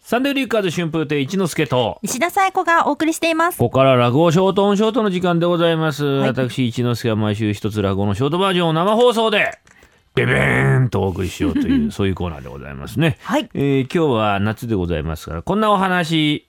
サンデーリッカーズ春風亭一之輔と。石田紗友子がお送りしています。ここから落語ショートオンショートの時間でございます、私一之輔は毎週一つ落語のショートバージョンを生放送でベベーンとお送りしようという そういうコーナーでございますね、はい。えー今日は夏でございますからこんなお話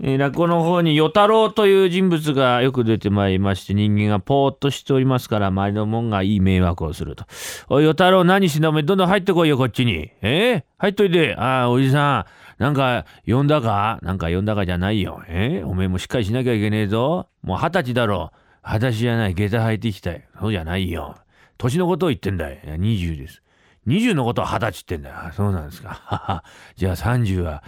えー落語の方に与太郎という人物がよく出てまいりまして人間がぽーっとしておりますから周りのもんがいい迷惑をすると「おい与太郎何してんだお前どんどん入ってこいよこっちに。えー、入っといて。ああおじさんなんか呼んだか？なんか呼んだかじゃないよ。えー、おめえもしっかりしなきゃいけねえぞ。もう二十歳だろ。裸足じゃない。下駄履いてきた。よそうじゃないよ。年のことを言ってんだよいや20です。20のことは二十歳ってんだよ。そうなんですか。じゃあ30は、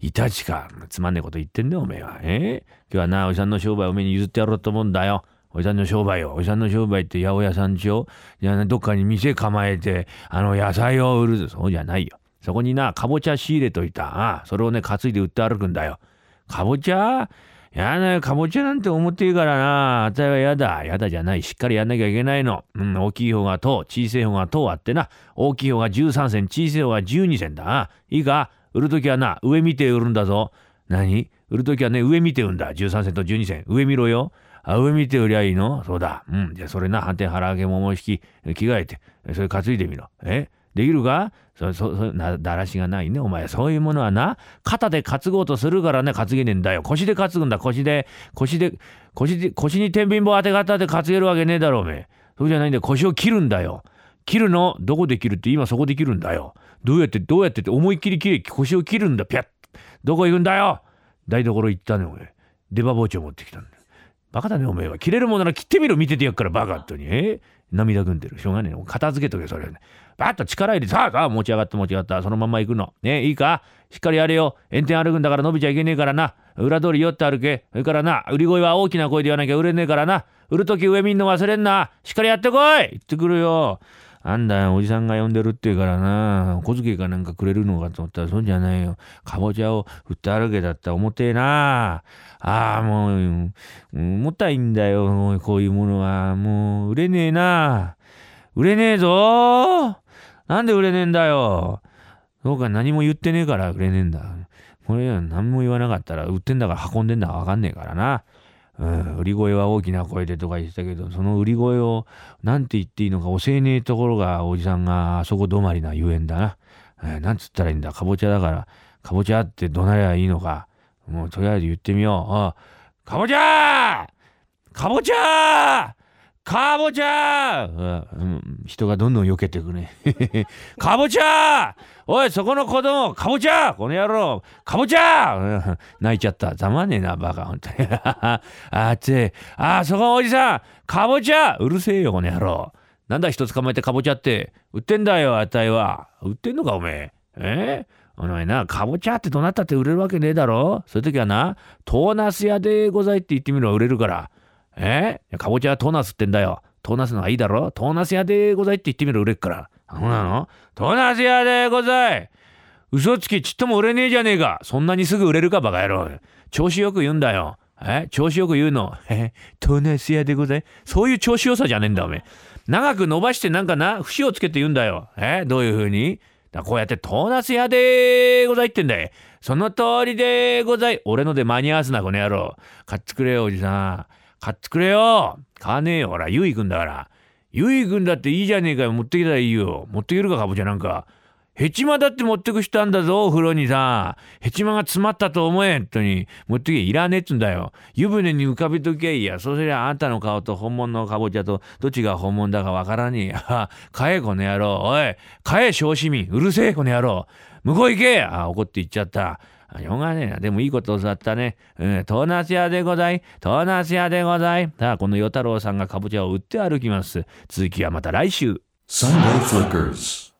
いたちか。つまんねえこと言ってんだよ、おめえは。え？今日はな、おじさんの商売おめえに譲ってやろうと思うんだよ。おじさんの商売を。おじさんの商売って八百屋さんちょじゃあ、ね、どっかに店構えて、あの、野菜を売るぞ。そうじゃないよ。そこにな、かぼちゃ仕入れといた。ああそれをね、担いで売って歩くんだよ。かぼちゃ？やだよ、かぼちゃなんて思っていいからな。あたいはやだ。やだじゃない。しっかりやんなきゃいけないの。うん、大きい方が10、小さい方が10あってな。大きい方が13銭、小さい方が12銭だな。いいか？売るときはな、上見て売るんだぞ。何？売るときはね、上見て売るんだ。13銭と12銭。上見ろよ。あ、上見て売りゃいいの？そうだ。うん。じゃあそれな、反転腹揚げ桃引き、着替えて、それ担いでみろ。え？できるかそ、そ、そ、な、だらしがないね。お前、そういうものはな、肩で担ごうとするからね、担げねえんだよ。腰で担ぐんだ、腰で、腰で、腰で、腰に天秤棒当て方で担げるわけねえだろ、おめえ。そうじゃないんだよ。腰を切るんだよ。切るのどこで切るって今そこで切るんだよ。どうやって、どうやってって思いっきり切れ、腰を切るんだ、ぴゃっ。どこ行くんだよ台所行ったね、お前。出刃包丁持ってきたんだよ。バカだね、おめえは。切れるものなら切ってみろ、見ててやっから、バカっとに。え？涙ぐんでる。しょうがねえ。片付けとけ、それ。バッと力入れて、さあ、さあ、持ち上がって持ち上がった。そのまんま行くの。ねいいか？しっかりやれよ。炎天歩くんだから伸びちゃいけねえからな。裏通り寄って歩け。それからな、売り声は大きな声で言わなきゃ売れねえからな。売るとき上見んの忘れんな。しっかりやってこい行ってくるよ。なんだ、おじさんが呼んでるって言うからな。小遣いかなんかくれるのかと思ったら、そうじゃないよ。かぼちゃを売って歩けだったら重てえな。ああ、もう、重たいんだよ。こういうものは。もう、売れねえな。売れねえぞなんで売れねえんだよ。そうか、何も言ってねえから売れねえんだ。これ何も言わなかったら、売ってんだから運んでんだかわかんねえからな。うん、売り声は大きな声でとか言ってたけど、その売り声を何て言っていいのか教えねえところがおじさんがあそこ止まりなゆえんだな。えーなんつったらいいんだ？かぼちゃだから、かぼちゃってどなりゃいいのか。もうとりあえず言ってみよう。あかぼちゃかぼちゃかぼちゃうん人がどんどん避けていくね。かぼちゃおい、そこの子供、かぼちゃこの野郎、かぼちゃうん泣いちゃった。ざまねえな、バカ、ほんとに。あっち、あ、そこのおじさん、かぼちゃうるせえよ、この野郎。なんだ、人捕まえてかぼちゃって。売ってんだよ、あたいは。売ってんのか、おめえ。え？お前な、かぼちゃってどなったって売れるわけねえだろそういう時はな、トーナス屋でございって言ってみろ、売れるから。え？かぼちゃはトーナスってんだよ。トーナスのがいいだろトーナス屋でございって言ってみろ、売れっから。あそうなの？トーナス屋でござい。嘘つきちっとも売れねえじゃねえか。そんなにすぐ売れるか、バカ野郎。調子よく言うんだよ。え？調子よく言うの？え？トーナス屋でござい。そういう調子よさじゃねえんだ、おめえ。長く伸ばしてなんかな、節をつけて言うんだよ。え？どういう風に？だこうやってトーナス屋でございってんだよ。その通りでござい。俺ので間に合わすな、この野郎。買ってくれよ、おじさん。買ってくれよ。買わねえよ。ほら、ゆいくんだから。ゆいくんだっていいじゃねえかよ。持ってきたらいいよ。持ってけるか、かぼちゃなんか。ヘチマだって持ってく人あんだぞ、お風呂にさ。ヘチマが詰まったと思え、本当に。持ってけ、いらねえっつんだよ。湯船に浮かべときゃいいや。そうすりゃあんたの顔と本物のかぼちゃとどっちが本物だかわからねえや。買え、この野郎。おい、買え、小市民。うるせえ、この野郎。向こう行けあ、怒って行っちゃった。あしょうがねえな。でもいいこと教わったね。うん、トーナス屋でござい。トーナス屋でござい。さあ、この与太郎さんがカボチャを売って歩きます。続きはまた来週。Sunday Flickers.